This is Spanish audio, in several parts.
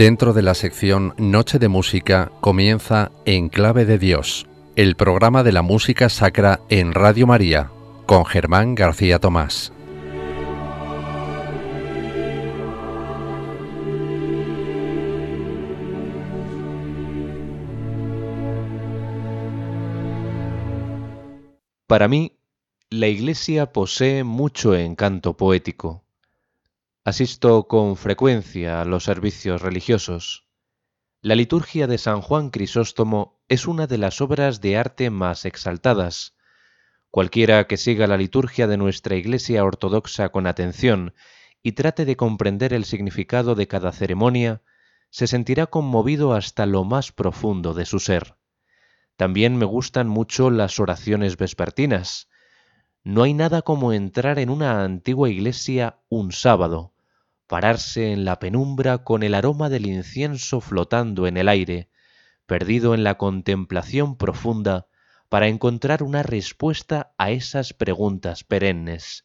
Dentro de la sección Noche de Música comienza En Clave de Dios, el programa de la música sacra en Radio María, con Germán García Tomás. Para mí, la Iglesia posee mucho encanto poético. Asisto con frecuencia a los servicios religiosos. La liturgia de San Juan Crisóstomo es una de las obras de arte más exaltadas. Cualquiera que siga la liturgia de nuestra Iglesia ortodoxa con atención y trate de comprender el significado de cada ceremonia, se sentirá conmovido hasta lo más profundo de su ser. También me gustan mucho las oraciones vespertinas. No hay nada como entrar en una antigua iglesia un sábado, pararse en la penumbra con el aroma del incienso flotando en el aire, perdido en la contemplación profunda, para encontrar una respuesta a esas preguntas perennes.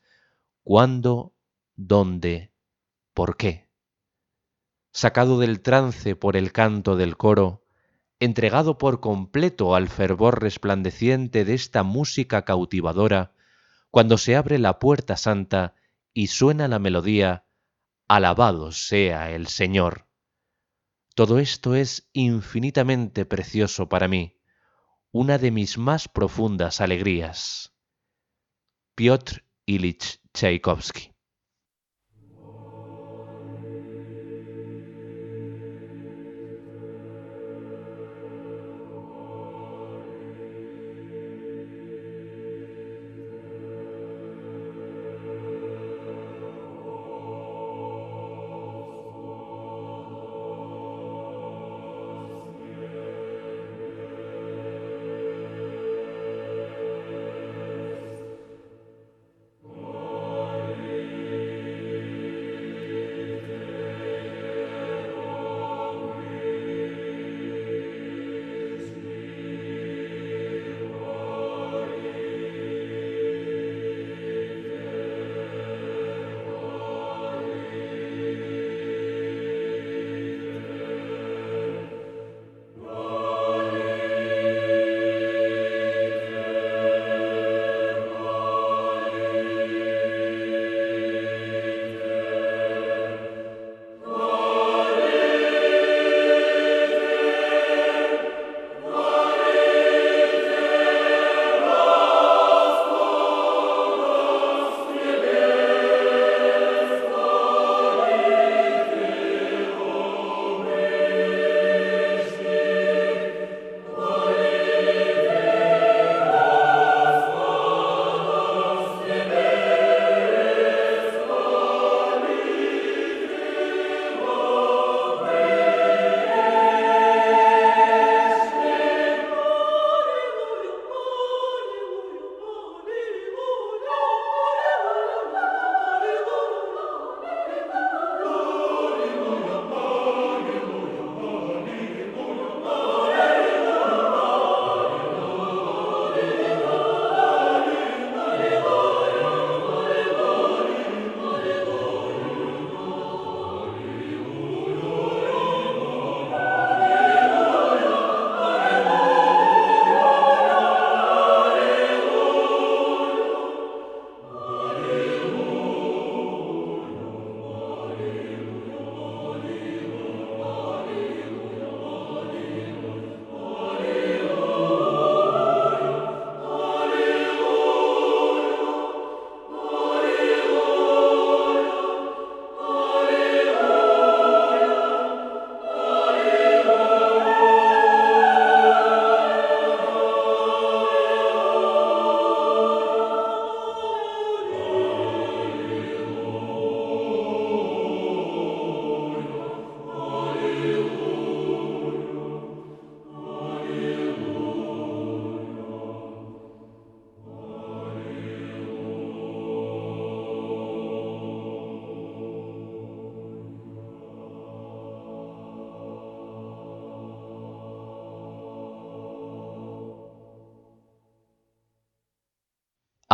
¿Cuándo? ¿Dónde? ¿Por qué? Sacado del trance por el canto del coro, entregado por completo al fervor resplandeciente de esta música cautivadora, cuando se abre la puerta santa y suena la melodía Alabado sea el Señor. Todo esto es infinitamente precioso para mí, una de mis más profundas alegrías. Piotr Ilich Tchaikovsky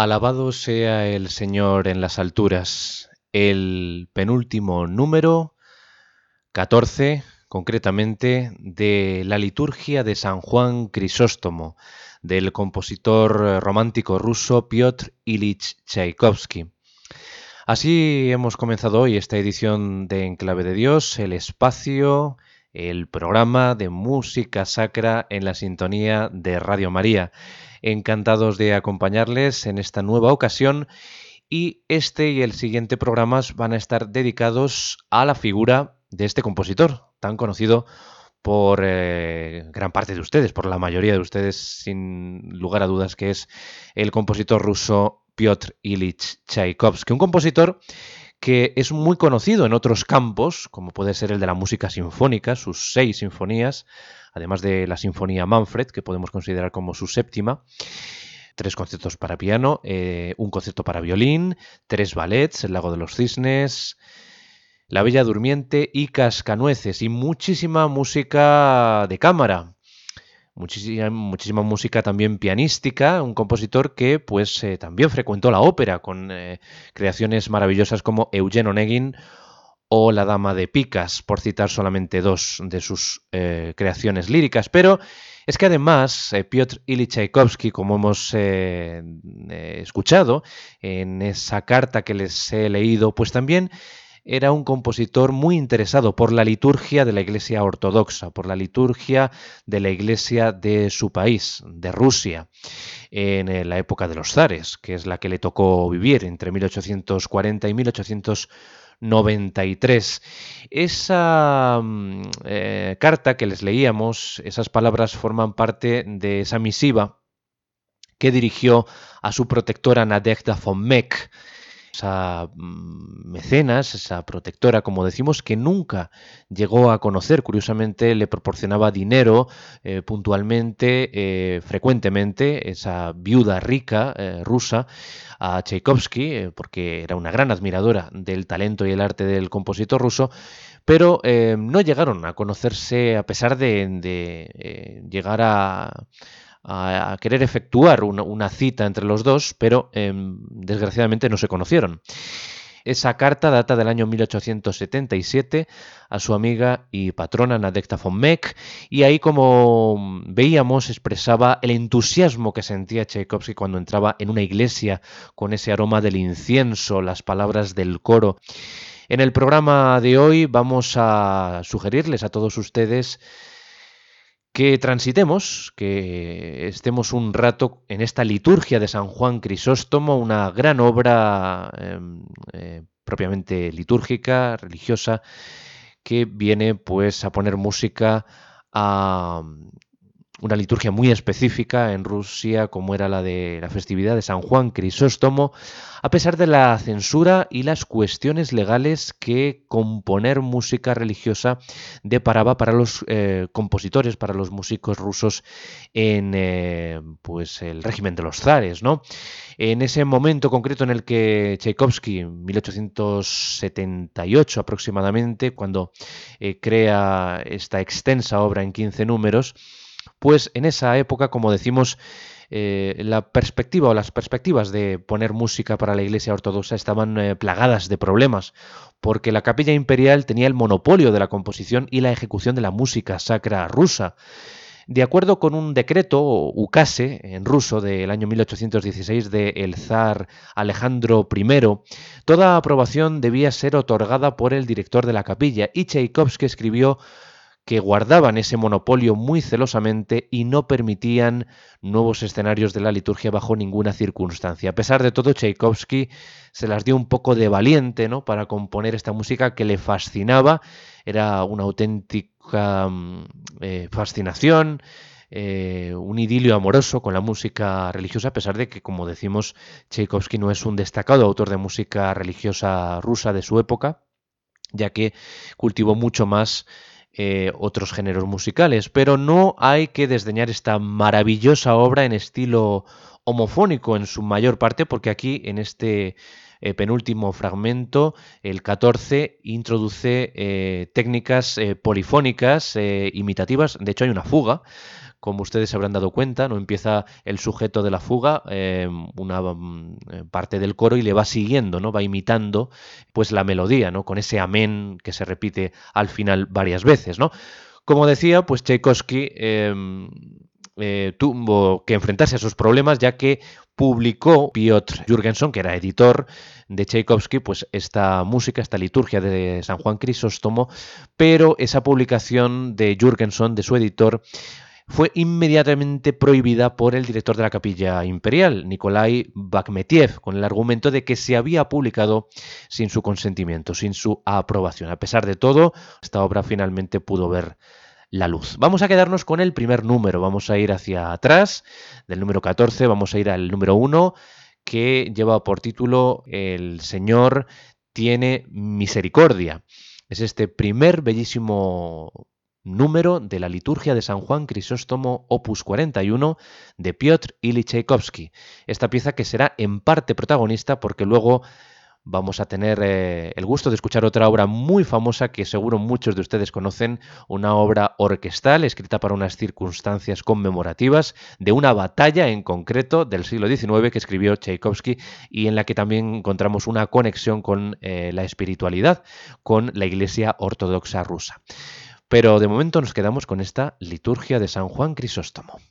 Alabado sea el Señor en las alturas. El penúltimo número 14 concretamente de la liturgia de San Juan Crisóstomo, del compositor romántico ruso Piotr Ilich Tchaikovsky. Así hemos comenzado hoy esta edición de Enclave de Dios, el espacio, el programa de música sacra en la sintonía de Radio María. Encantados de acompañarles en esta nueva ocasión y este y el siguiente programas van a estar dedicados a la figura de este compositor tan conocido por eh, gran parte de ustedes, por la mayoría de ustedes, sin lugar a dudas, que es el compositor ruso Piotr Ilich Tchaikovsky, un compositor que es muy conocido en otros campos, como puede ser el de la música sinfónica, sus seis sinfonías, además de la Sinfonía Manfred, que podemos considerar como su séptima, tres conciertos para piano, eh, un concierto para violín, tres ballets, El lago de los cisnes, La Bella Durmiente y Cascanueces, y muchísima música de cámara. Muchísima, muchísima, música también pianística, un compositor que pues eh, también frecuentó la ópera con eh, creaciones maravillosas como Eugen Onegin o La Dama de Picas, por citar solamente dos de sus eh, creaciones líricas. Pero es que además Piotr Ilyich Tchaikovsky, como hemos escuchado en esa carta que les he leído, pues también era un compositor muy interesado por la liturgia de la Iglesia Ortodoxa, por la liturgia de la Iglesia de su país, de Rusia, en eh, la época de los zares, que es la que le tocó vivir entre 1840 y 1893. Esa mm, eh, carta que les leíamos, esas palabras forman parte de esa misiva que dirigió a su protectora Nadezhda von Meck, esa mm, mecenas, esa protectora, como decimos, que nunca llegó a conocer. Curiosamente, le proporcionaba dinero eh, puntualmente, eh, frecuentemente, esa viuda rica eh, rusa a Tchaikovsky, porque era una gran admiradora del talento y el arte del compositor ruso, pero no llegaron a conocerse a pesar de llegar a a, querer efectuar una, cita entre los dos, pero em, desgraciadamente no se conocieron. Esa carta data del año 1877 a su amiga y patrona Nadecta von Meck y ahí como veíamos expresaba el entusiasmo que sentía Tchaikovsky cuando entraba en una iglesia con ese aroma del incienso, las palabras del coro. En el programa de hoy vamos a sugerirles a todos ustedes que transitemos, que estemos un rato en esta liturgia de San Juan Crisóstomo, una gran obra em, eh, propiamente litúrgica, religiosa, que viene pues a poner música a una liturgia muy específica en Rusia, como era la de la festividad de San Juan Crisóstomo, a pesar de la censura y las cuestiones legales que componer música religiosa deparaba para los eh, compositores, para los músicos rusos en eh, pues el régimen de los zares, ¿no? En ese momento concreto en el que Tchaikovsky, 1878 aproximadamente, cuando eh, crea esta extensa obra en 15 números, pues en esa época, como decimos, eh, la perspectiva o las perspectivas de poner música para la Iglesia Ortodoxa estaban eh, plagadas de problemas, porque la capilla imperial tenía el monopolio de la composición y la ejecución de la música sacra rusa. De acuerdo con un decreto, ukase, en ruso, del año 1816 del zar Alejandro I, toda aprobación debía ser otorgada por el director de la capilla y Tchaikovsky escribió que guardaban ese monopolio muy celosamente y no permitían nuevos escenarios de la liturgia bajo ninguna circunstancia. A pesar de todo, Tchaikovsky se las dio un poco de valiente ¿no? para componer esta música que le fascinaba, era una auténtica mm, eh, fascinación. Eh, un idilio amoroso con la música religiosa, a pesar de que, como decimos, Tchaikovsky no es un destacado autor de música religiosa rusa de su época, ya que cultivó mucho más eh, otros géneros musicales, pero no hay que desdeñar esta maravillosa obra en estilo homofónico en su mayor parte, porque aquí en este eh, penúltimo fragmento, el 14, introduce eh, técnicas polifónicas imitativas, de hecho hay una fuga como ustedes se habrán dado cuenta, no empieza el sujeto de la fuga, eh, una mm, parte del coro y le va siguiendo, ¿no? Va imitando pues la melodía, ¿no? Con ese amén que se repite al final varias veces, ¿no? Como decía, pues Tchaikovsky em, eh, tuvo que enfrentarse a sus problemas ya que publicó Piotr Jürgenson, que era editor de Tchaikovsky, pues esta música, esta liturgia de San Juan Crisóstomo, pero esa publicación de Jürgenson, de su editor, fue inmediatamente prohibida por el director de la capilla imperial, Nikolai Bakhmetiev, con el argumento de que se había publicado sin su consentimiento, sin su aprobación. A pesar de todo, esta obra finalmente pudo ver la luz. Vamos a quedarnos con el primer número, vamos a ir hacia atrás, del número 14, vamos a ir al número 1, que lleva por título El Señor tiene misericordia. Es este primer bellísimo número de la liturgia de San Juan Crisóstomo opus 41 de Piotr Ilyich Tchaikovsky. Esta pieza que será en parte protagonista porque luego vamos a tener eh, el gusto de escuchar otra obra muy famosa que seguro muchos de ustedes conocen, una obra orquestal escrita para unas circunstancias conmemorativas de una batalla en concreto del siglo XIX que escribió Tchaikovsky y en la que también encontramos una conexión con eh, la espiritualidad, con la Iglesia Ortodoxa rusa. Pero de momento nos quedamos con esta liturgia de San Juan Crisóstomo.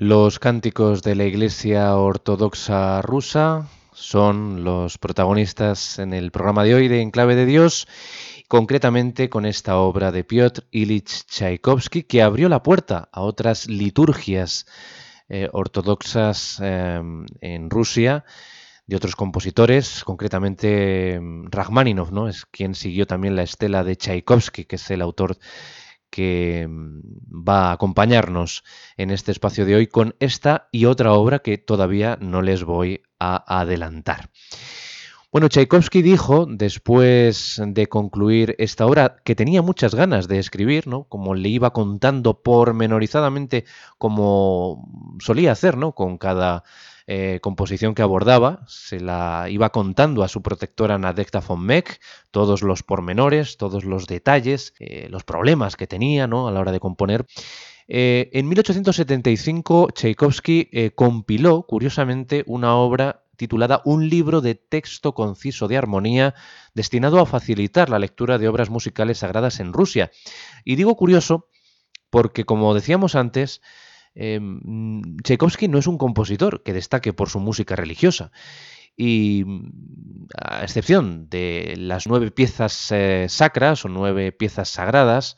Los cánticos de la Iglesia Ortodoxa rusa son los protagonistas en el programa de hoy de Enclave de Dios, concretamente con esta obra de Piotr Ilich Tchaikovsky que abrió la puerta a otras liturgias eh, ortodoxas em, en Rusia, de otros compositores, concretamente em, Rachmaninoff, ¿no? Es quien siguió también la estela de Tchaikovsky, que es el autor que em, va a acompañarnos en este espacio de hoy con esta y otra obra que todavía no les voy a adelantar. Bueno, Tchaikovsky dijo, después de concluir esta obra, que tenía muchas ganas de escribir, ¿no? Como le iba contando pormenorizadamente, como solía hacer, ¿no? Con cada eh, composición que abordaba, se la iba contando a su protectora Nadecta von Meck, todos los pormenores, todos los detalles, eh, los problemas que tenía, ¿no? A la hora de componer. Eh, en 1875, Tchaikovsky compiló, curiosamente, una obra titulada Un libro de texto conciso de armonía destinado a facilitar la lectura de obras musicales sagradas en Rusia. Y digo curioso porque, como decíamos antes, em, Tchaikovsky no es un compositor que destaque por su música religiosa. Y a excepción de las nueve piezas eh, sacras o nueve piezas sagradas,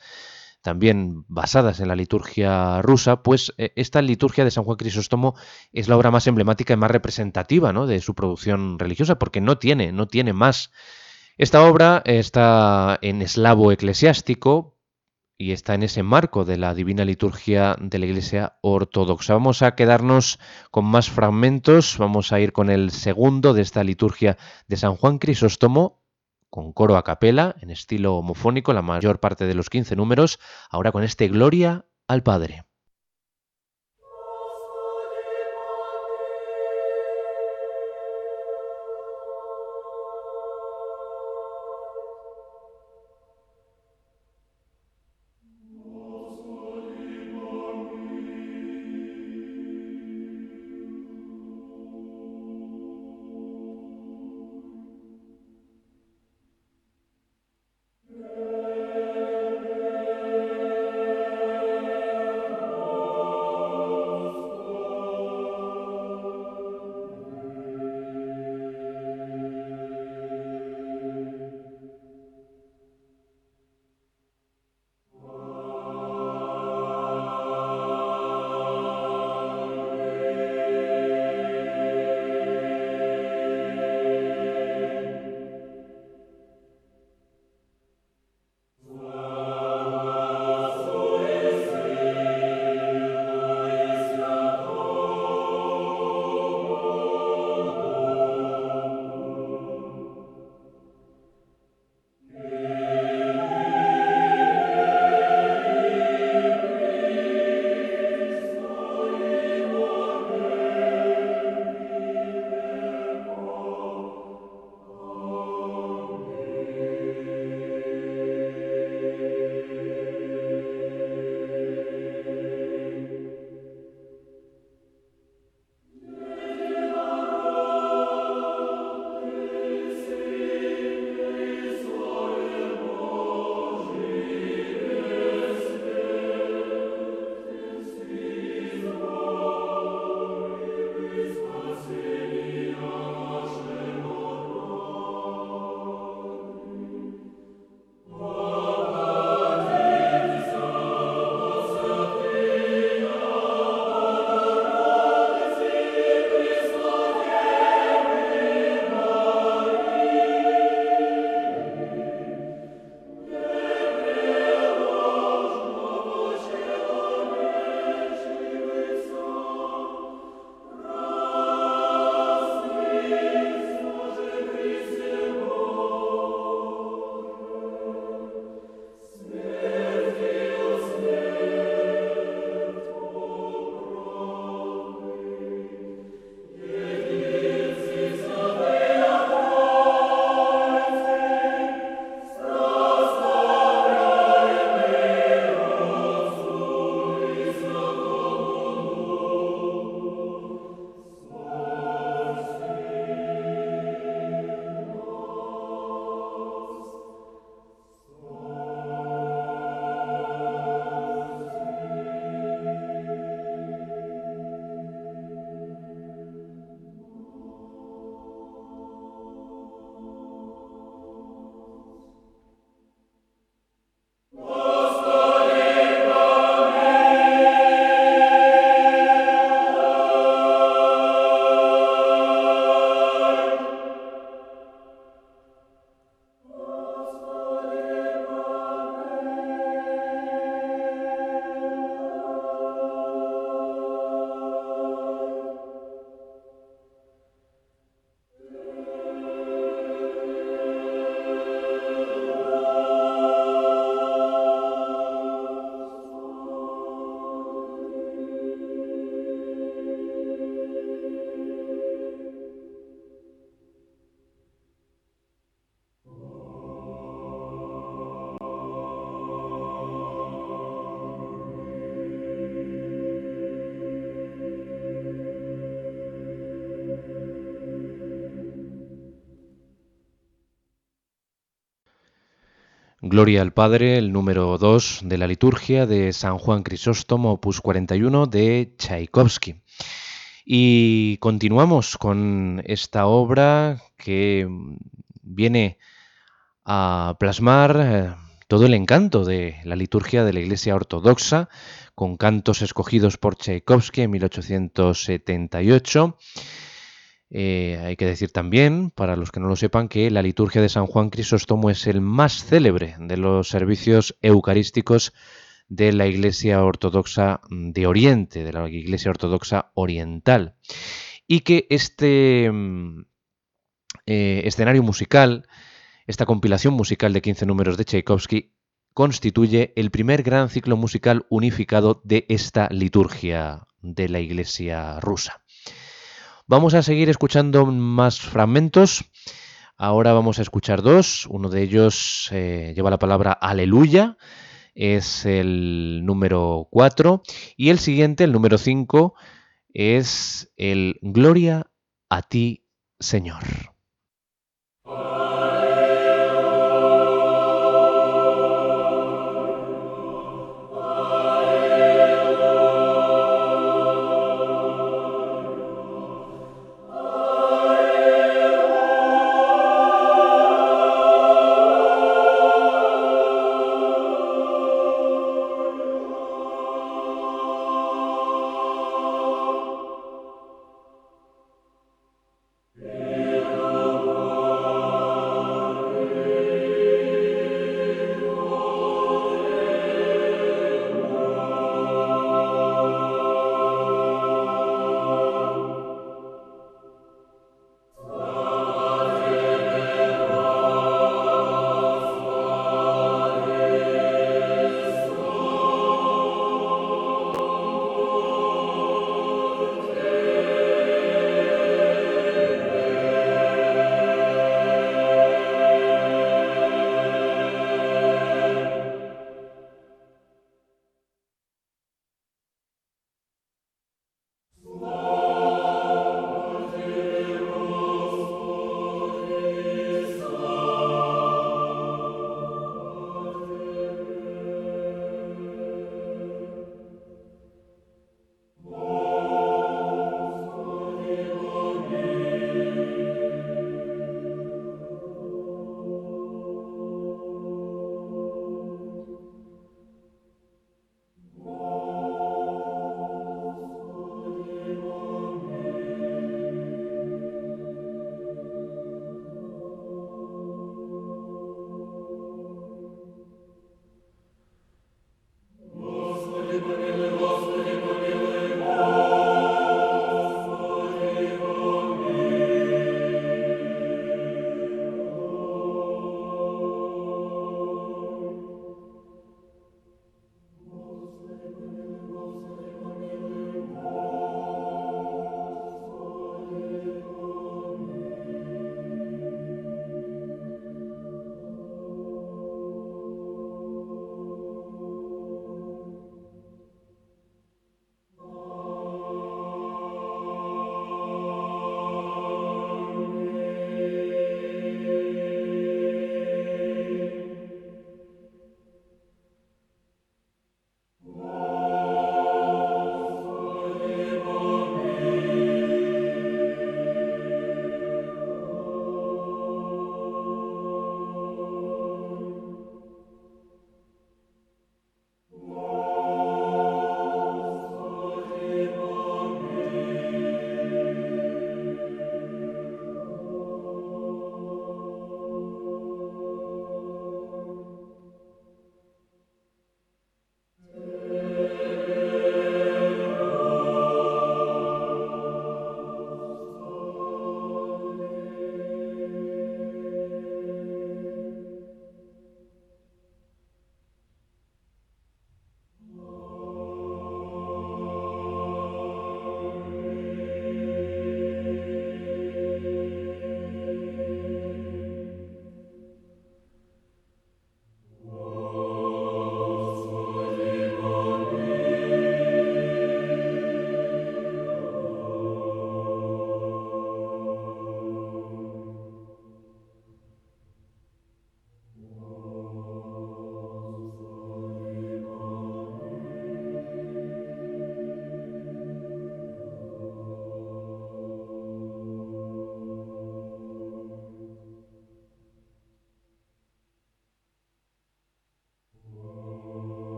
también basadas en la liturgia rusa, pues eh, esta liturgia de San Juan Crisóstomo es la obra más emblemática y más representativa ¿no? de su producción religiosa, porque no tiene, no tiene más. Esta obra está en eslavo eclesiástico y está en ese marco de la divina liturgia de la Iglesia Ortodoxa. Vamos a quedarnos con más fragmentos, vamos a ir con el segundo de esta liturgia de San Juan Crisóstomo, con coro a capela, en estilo homofónico, la mayor parte de los 15 números, ahora con este Gloria al Padre. Gloria al Padre, el número 2 de la liturgia de San Juan Crisóstomo, opus 41 de Tchaikovsky. Y continuamos con esta obra que viene a plasmar eh, todo el encanto de la liturgia de la Iglesia Ortodoxa, con cantos escogidos por Tchaikovsky en 1878 eh, hay que decir también, para los que no lo sepan, que la liturgia de San Juan Crisóstomo es el más célebre de los servicios eucarísticos de la Iglesia Ortodoxa de Oriente, de la Iglesia Ortodoxa Oriental. Y que este mm, eh, escenario musical, esta compilación musical de 15 números de Tchaikovsky, constituye el primer gran ciclo musical unificado de esta liturgia de la Iglesia rusa. Vamos a seguir escuchando más fragmentos. Ahora vamos a escuchar dos. Uno de ellos eh, lleva la palabra aleluya. Es el número 4. Y el siguiente, el número 5, es el Gloria a ti, Señor.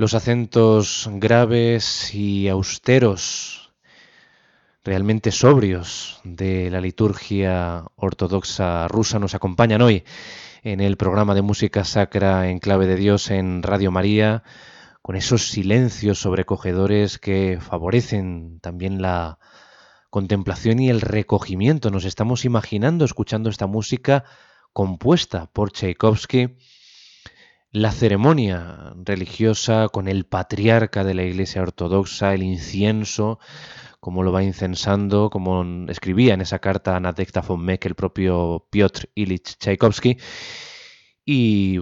Los acentos graves y austeros, realmente sobrios de la liturgia ortodoxa rusa nos acompañan hoy en el programa de música sacra en clave de Dios en Radio María, con esos silencios sobrecogedores que favorecen también la contemplación y el recogimiento. Nos estamos imaginando escuchando esta música compuesta por Tchaikovsky la ceremonia religiosa con el patriarca de la Iglesia Ortodoxa, el incienso, como lo va incensando, como escribía en esa carta a Nadezhda von Meck el propio Piotr Ilich Tchaikovsky, y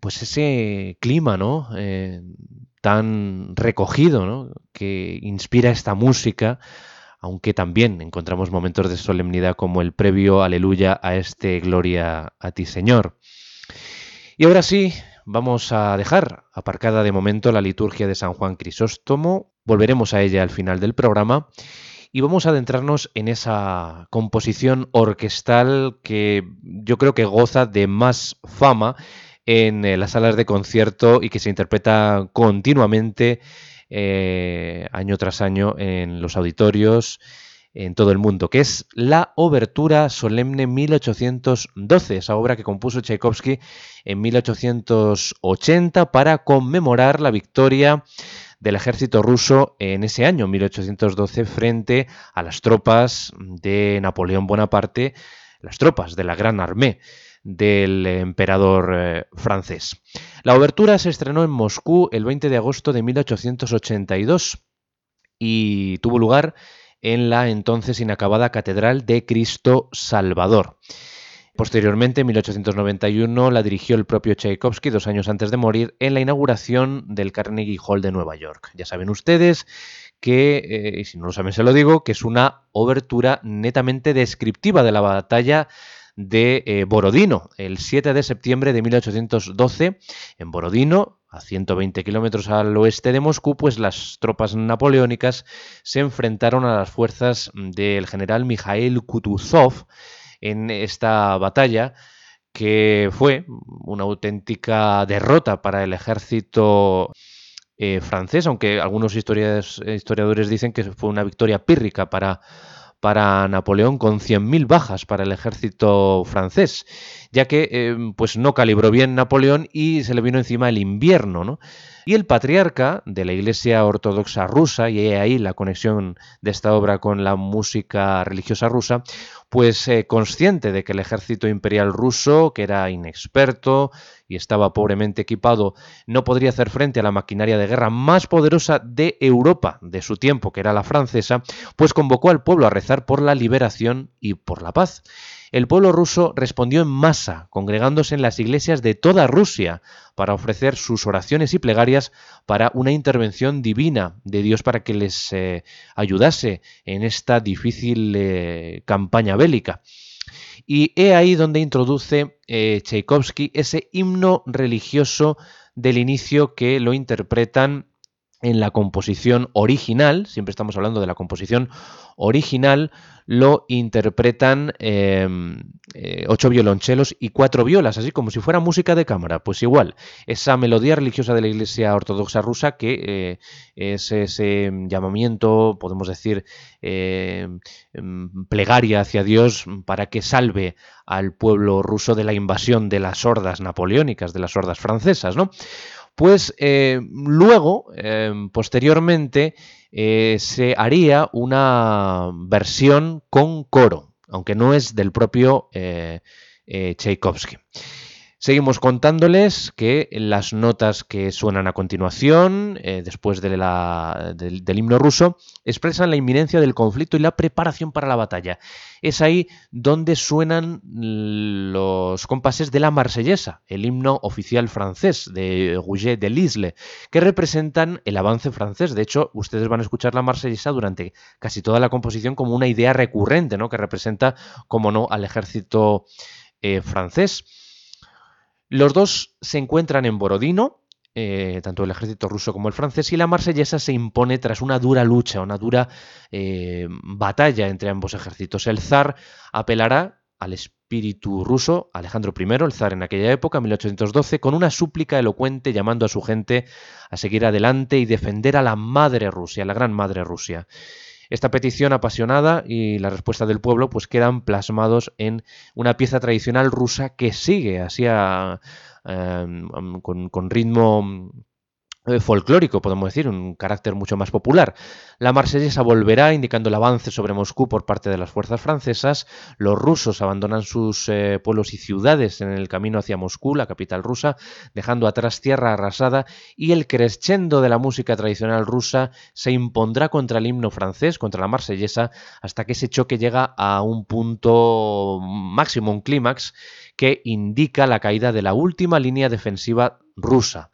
pues ese clima, ¿no? Eh, tan recogido, ¿no? Que inspira esta música, aunque también encontramos momentos de solemnidad como el previo aleluya a este gloria a ti, Señor. Y ahora sí, vamos a dejar aparcada de momento la liturgia de San Juan Crisóstomo, volveremos a ella al final del programa y vamos a adentrarnos en esa composición orquestal que yo creo que goza de más fama en eh, las salas de concierto y que se interpreta continuamente eh, año tras año en los auditorios en todo el mundo, que es la Obertura Solemne 1812, esa obra que compuso Tchaikovsky en 1880 para conmemorar la victoria del ejército ruso en ese año, 1812, frente a las tropas de Napoleón Bonaparte, las tropas de la Gran Armée del emperador eh, francés. La obertura se estrenó en Moscú el 20 de agosto de 1882 y tuvo lugar en la entonces inacabada Catedral de Cristo Salvador. Posteriormente, en 1891, la dirigió el propio Tchaikovsky dos años antes de morir en la inauguración del Carnegie Hall de Nueva York. Ya saben ustedes que, eh, si no lo saben se lo digo, que es una obertura netamente descriptiva de la batalla de eh, Borodino, el 7 de septiembre de 1812, en Borodino, a 120 kilómetros al oeste de Moscú, pues las tropas napoleónicas se enfrentaron a las fuerzas del general Mikhail Kutuzov en esta batalla que fue una auténtica derrota para el ejército eh, francés, aunque algunos historiadores dicen que fue una victoria pírrica para para Napoleón con 100.000 bajas para el ejército francés, ya que eh, pues no calibró bien Napoleón y se le vino encima el invierno, ¿no? Y el patriarca de la Iglesia Ortodoxa rusa, y ahí la conexión de esta obra con la música religiosa rusa, pues eh, consciente de que el ejército imperial ruso, que era inexperto y estaba pobremente equipado, no podría hacer frente a la maquinaria de guerra más poderosa de Europa de su tiempo, que era la francesa, pues convocó al pueblo a rezar por la liberación y por la paz el pueblo ruso respondió en masa, congregándose en las iglesias de toda Rusia para ofrecer sus oraciones y plegarias para una intervención divina de Dios para que les eh, ayudase en esta difícil eh, campaña bélica. Y he ahí donde introduce eh, Tchaikovsky ese himno religioso del inicio que lo interpretan en la composición original, siempre estamos hablando de la composición original, lo interpretan em, eh, ocho violonchelos y cuatro violas, así como si fuera música de cámara. Pues igual, esa melodía religiosa de la Iglesia Ortodoxa rusa que eh, es ese llamamiento, podemos decir, em, em, plegaria hacia Dios para que salve al pueblo ruso de la invasión de las hordas napoleónicas, de las hordas francesas, ¿no? Pues eh, luego, em, posteriormente, eh, se haría una versión con coro, aunque no es del propio eh, Tchaikovsky. Seguimos contándoles que las notas que suenan a continuación, eh, después del, himno ruso, expresan la inminencia del conflicto y la preparación para la batalla. Es ahí donde suenan los compases de la marsellesa, el himno oficial francés de Rouget de Lisle, que representan el avance francés. De hecho, ustedes van a escuchar la marsellesa durante casi toda la composición como una idea recurrente, ¿no? que representa, como no, al ejército eh, francés. Los dos se encuentran en Borodino, eh, tanto el ejército ruso como el francés, y la marsellesa se impone tras una dura lucha, una dura eh, batalla entre ambos ejércitos. El zar apelará al espíritu ruso, Alejandro I, el zar en aquella época, 1812, con una súplica elocuente llamando a su gente a seguir adelante y defender a la madre Rusia, la gran madre Rusia. Esta petición apasionada y la respuesta del pueblo pues quedan plasmados en una pieza tradicional rusa que sigue así em, con ritmo folclórico, podemos decir, un carácter mucho más popular. La marsellesa volverá indicando el avance sobre Moscú por parte de las fuerzas francesas. Los rusos abandonan sus eh, pueblos y ciudades en el camino hacia Moscú, la capital rusa, dejando atrás tierra arrasada y el crescendo de la música tradicional rusa se impondrá contra el himno francés, contra la marsellesa, hasta que ese choque llega a un punto máximo, un clímax, que indica la caída de la última línea defensiva rusa.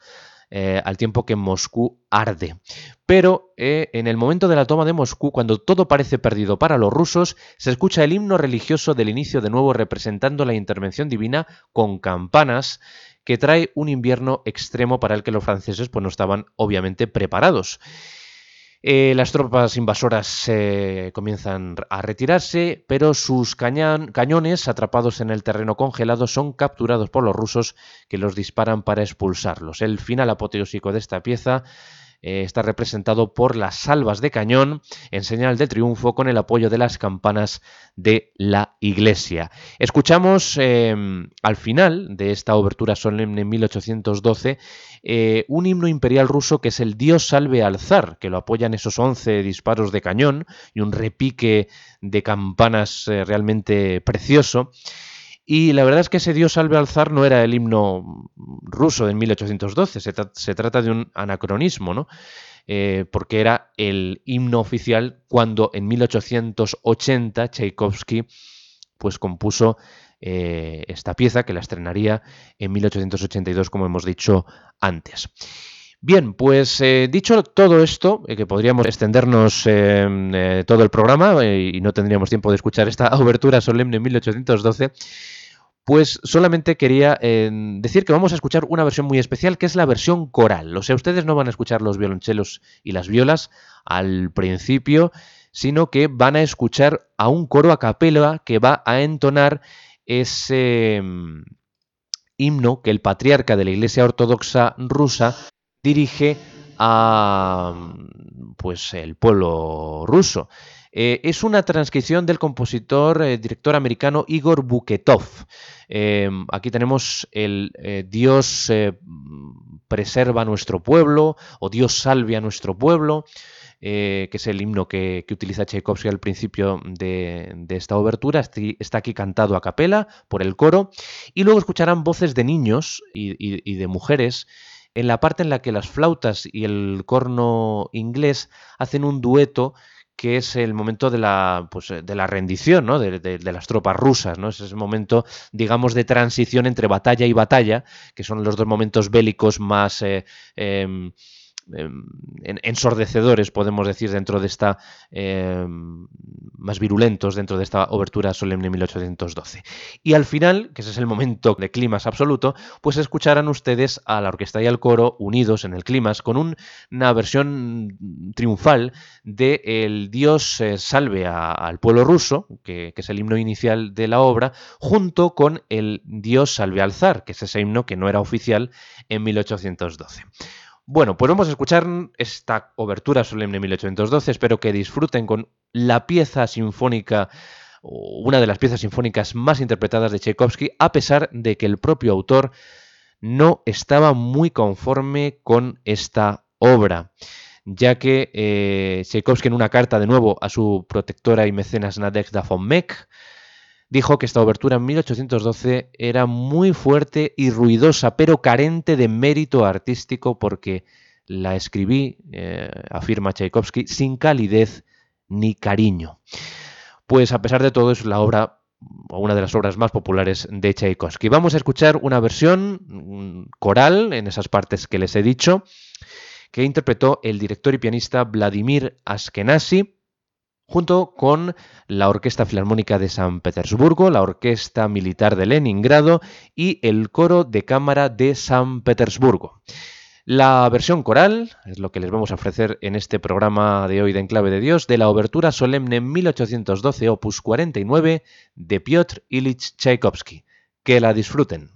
Eh, al tiempo que Moscú arde. Pero eh, en el momento de la toma de Moscú, cuando todo parece perdido para los rusos, se escucha el himno religioso del inicio de nuevo representando la intervención divina con campanas que trae un invierno extremo para el que los franceses pues, no estaban obviamente preparados. Eh, las tropas invasoras eh, comienzan a retirarse, pero sus cañones, atrapados en el terreno congelado, son capturados por los rusos que los disparan para expulsarlos. El final apoteósico de esta pieza eh, está representado por las salvas de cañón en señal de triunfo con el apoyo de las campanas de la iglesia. Escuchamos em, al final de esta obertura solemne en 1812 eh, un himno imperial ruso que es el Dios salve al zar, que lo apoyan esos 11 disparos de cañón y un repique de campanas eh, realmente precioso. Y la verdad es que ese Dios salve al zar no era el himno ruso de 1812, se, trata de un anacronismo, ¿no? Eh, porque era el himno oficial cuando en 1880 Tchaikovsky pues compuso eh, esta pieza que la estrenaría en 1882 como hemos dicho antes. Bien, pues eh, dicho todo esto, que podríamos extendernos todo el programa y no tendríamos tiempo de escuchar esta obertura solemne en 1812, pues solamente quería eh, decir que vamos a escuchar una versión muy especial, que es la versión coral. O sea, ustedes no van a escuchar los violonchelos y las violas al principio, sino que van a escuchar a un coro a capela que va a entonar ese mm, himno que el patriarca de la Iglesia Ortodoxa rusa dirige a pues el pueblo ruso. Eh, es una transcripción del compositor, eh, director americano Igor Buketov. Eh, aquí tenemos el Dios preserva nuestro pueblo o Dios salve a nuestro pueblo. que es el himno que, utiliza Tchaikovsky al principio de, esta obertura. Está aquí cantado a capela por el coro. Y luego escucharán voces de niños y de mujeres en la parte en la que las flautas y el corno inglés hacen un dueto que es el momento de la, pues, de la rendición ¿no? de, las tropas rusas. ¿no? Es ese momento, digamos, de transición entre batalla y batalla, que son los dos momentos bélicos más... Eh, Em, ensordecedores, podemos decir, dentro de esta, em, más virulentos dentro de esta obertura solemne 1812. Y al final, que ese es el momento de climas absoluto, pues escucharán ustedes a la orquesta y al coro unidos en el climas con una versión triunfal de El Dios eh, salve al pueblo ruso, que, que es el himno inicial de la obra, junto con el Dios salve al zar, que es ese himno que no era oficial en 1812. Bueno, pues vamos a escuchar esta obertura solemne 1812. Espero que disfruten con la pieza sinfónica, una de las piezas sinfónicas más interpretadas de Tchaikovsky, a pesar de que el propio autor no estaba muy conforme con esta obra, ya que eh, Tchaikovsky en una carta de nuevo a su protectora y mecenas Nadezhda von Meck dijo que esta obertura en 1812 era muy fuerte y ruidosa, pero carente de mérito artístico porque la escribí, eh, afirma Tchaikovsky, sin calidez ni cariño. Pues a pesar de todo es la obra una de las obras más populares de Tchaikovsky. Vamos a escuchar una versión coral en esas partes que les he dicho, que interpretó el director y pianista Vladimir Askenazi junto con la Orquesta Filarmónica de San Petersburgo, la Orquesta Militar de Leningrado y el Coro de Cámara de San Petersburgo. La versión coral es lo que les vamos a ofrecer en este programa de hoy de Enclave de Dios de la obertura solemne 1812 opus 49 de Piotr Ilich Tchaikovsky. Que la disfruten.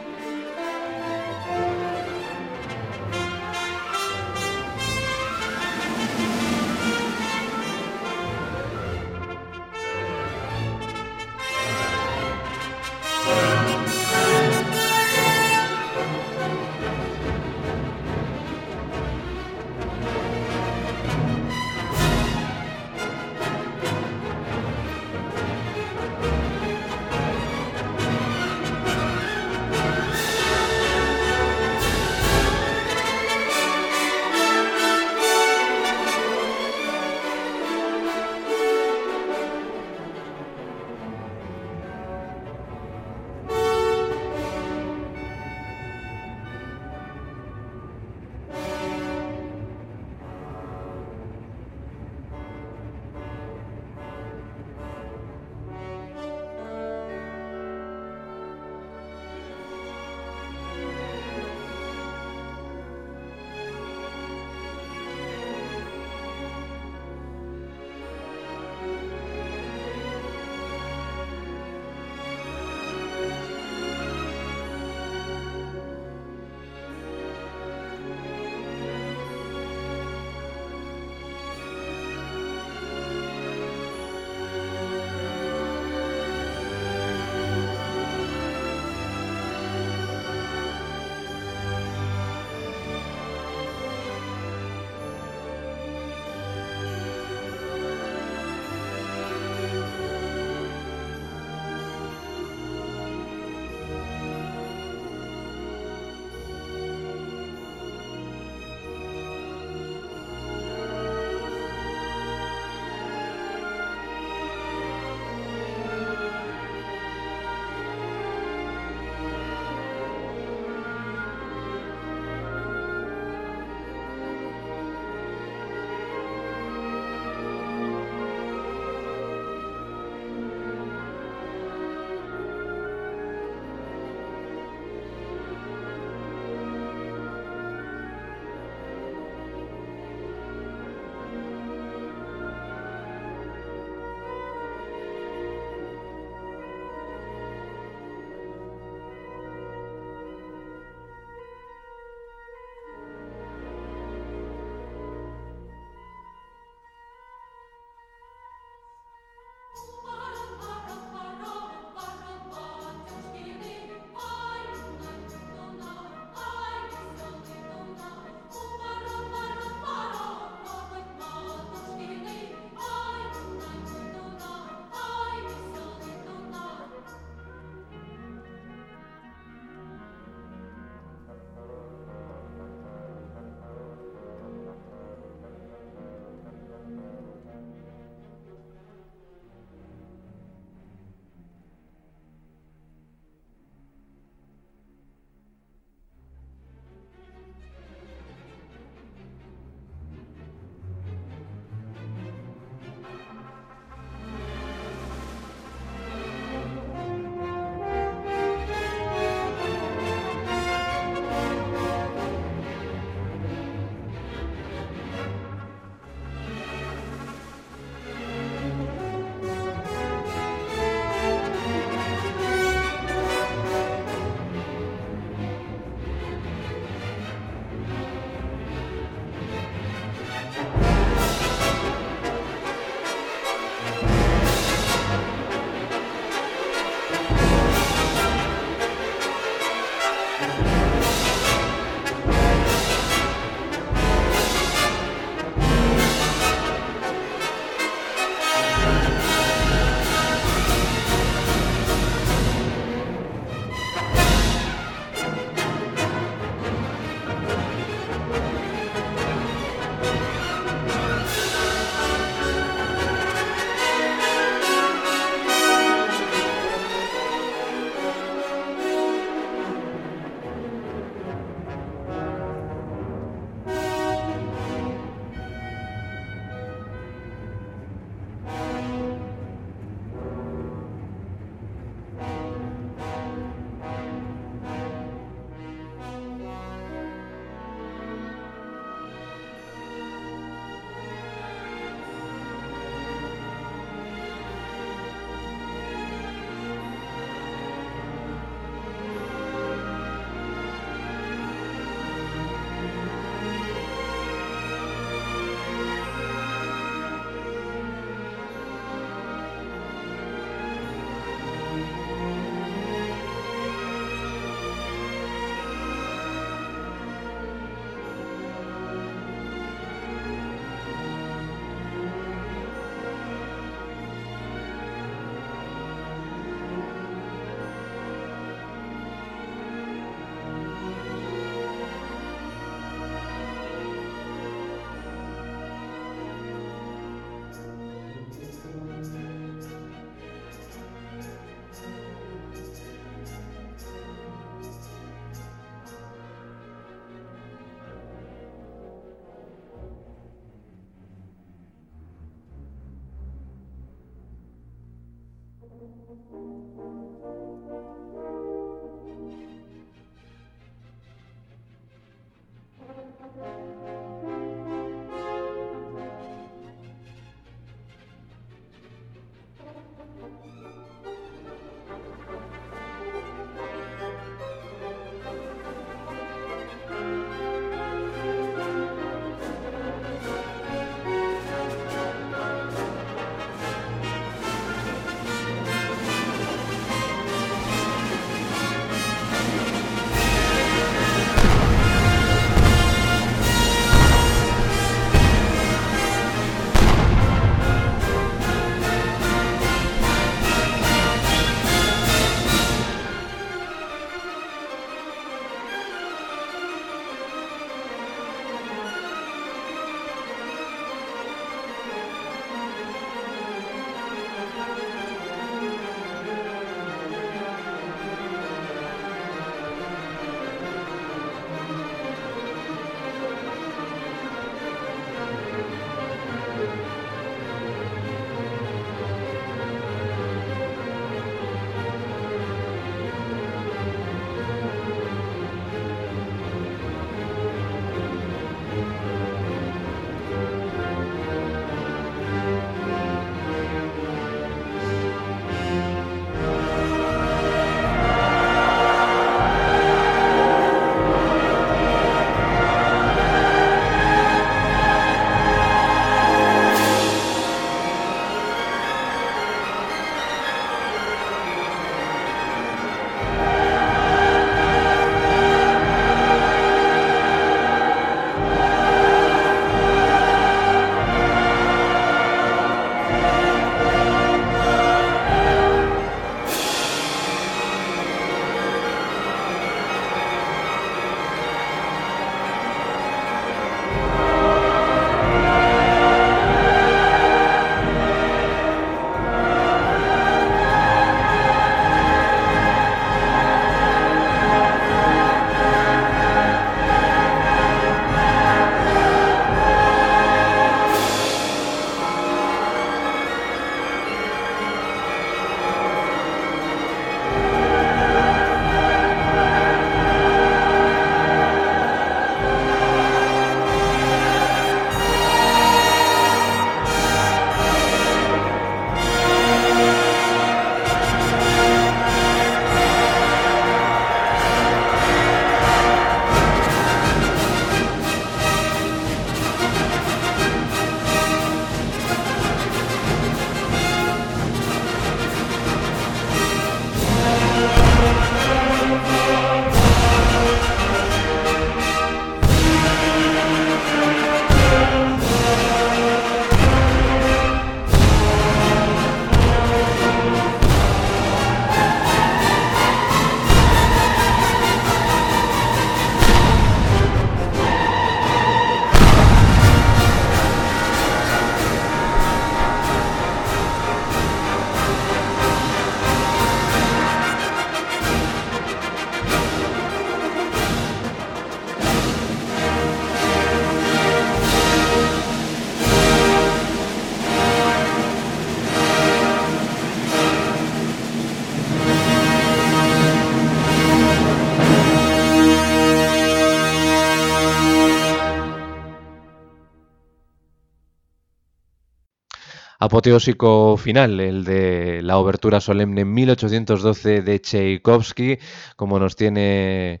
Apoteósico final, el de la obertura solemne 1812 de Tchaikovsky, como nos tiene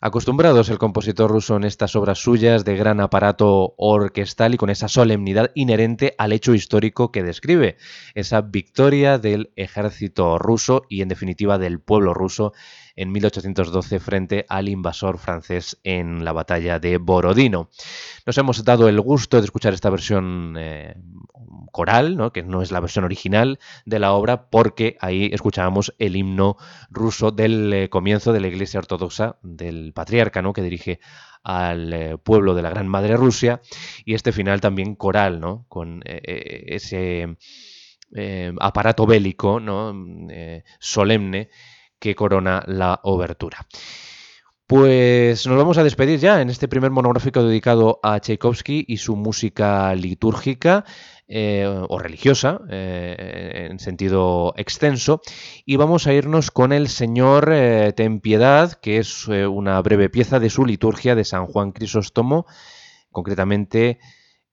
acostumbrados el compositor ruso en estas obras suyas de gran aparato orquestal y con esa solemnidad inherente al hecho histórico que describe, esa victoria del ejército ruso y en definitiva del pueblo ruso en 1812 frente al invasor francés en la batalla de Borodino. Nos hemos dado el gusto de escuchar esta versión eh, coral, que no es la versión original de la obra, porque ahí escuchábamos el himno ruso del eh, comienzo de la Iglesia Ortodoxa, del patriarca que dirige al eh, pueblo de la Gran Madre Rusia, y este final también coral, ¿no? con ese aparato bélico ¿no? solemne que corona la obertura. Pues nos vamos a despedir ya en este primer monográfico dedicado a Tchaikovsky y su música litúrgica eh, o religiosa eh, en sentido extenso y vamos a irnos con el Señor eh, Ten Piedad, que es una breve pieza de su liturgia de San Juan Crisóstomo, concretamente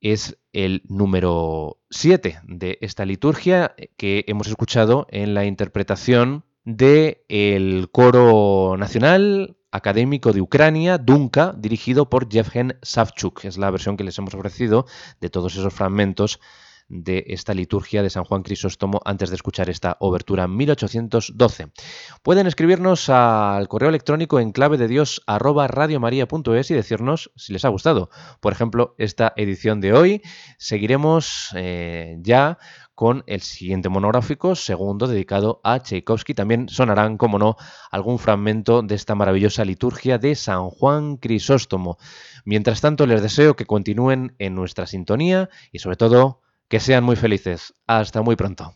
es el número 7 de esta liturgia que hemos escuchado en la interpretación del Coro Nacional Académico de Ucrania, Dunka, dirigido por Yevgen Savchuk. Es la versión que les hemos ofrecido de todos esos fragmentos de esta liturgia de San Juan Crisóstomo antes de escuchar esta obertura 1812. Pueden escribirnos al correo electrónico en clave de Dios y decirnos si les ha gustado. Por ejemplo, esta edición de hoy seguiremos eh, ya con el siguiente monográfico, segundo, dedicado a Tchaikovsky. También sonarán, como no, algún fragmento de esta maravillosa liturgia de San Juan Crisóstomo. Mientras tanto, les deseo que continúen en nuestra sintonía y sobre todo que sean muy felices. Hasta muy pronto.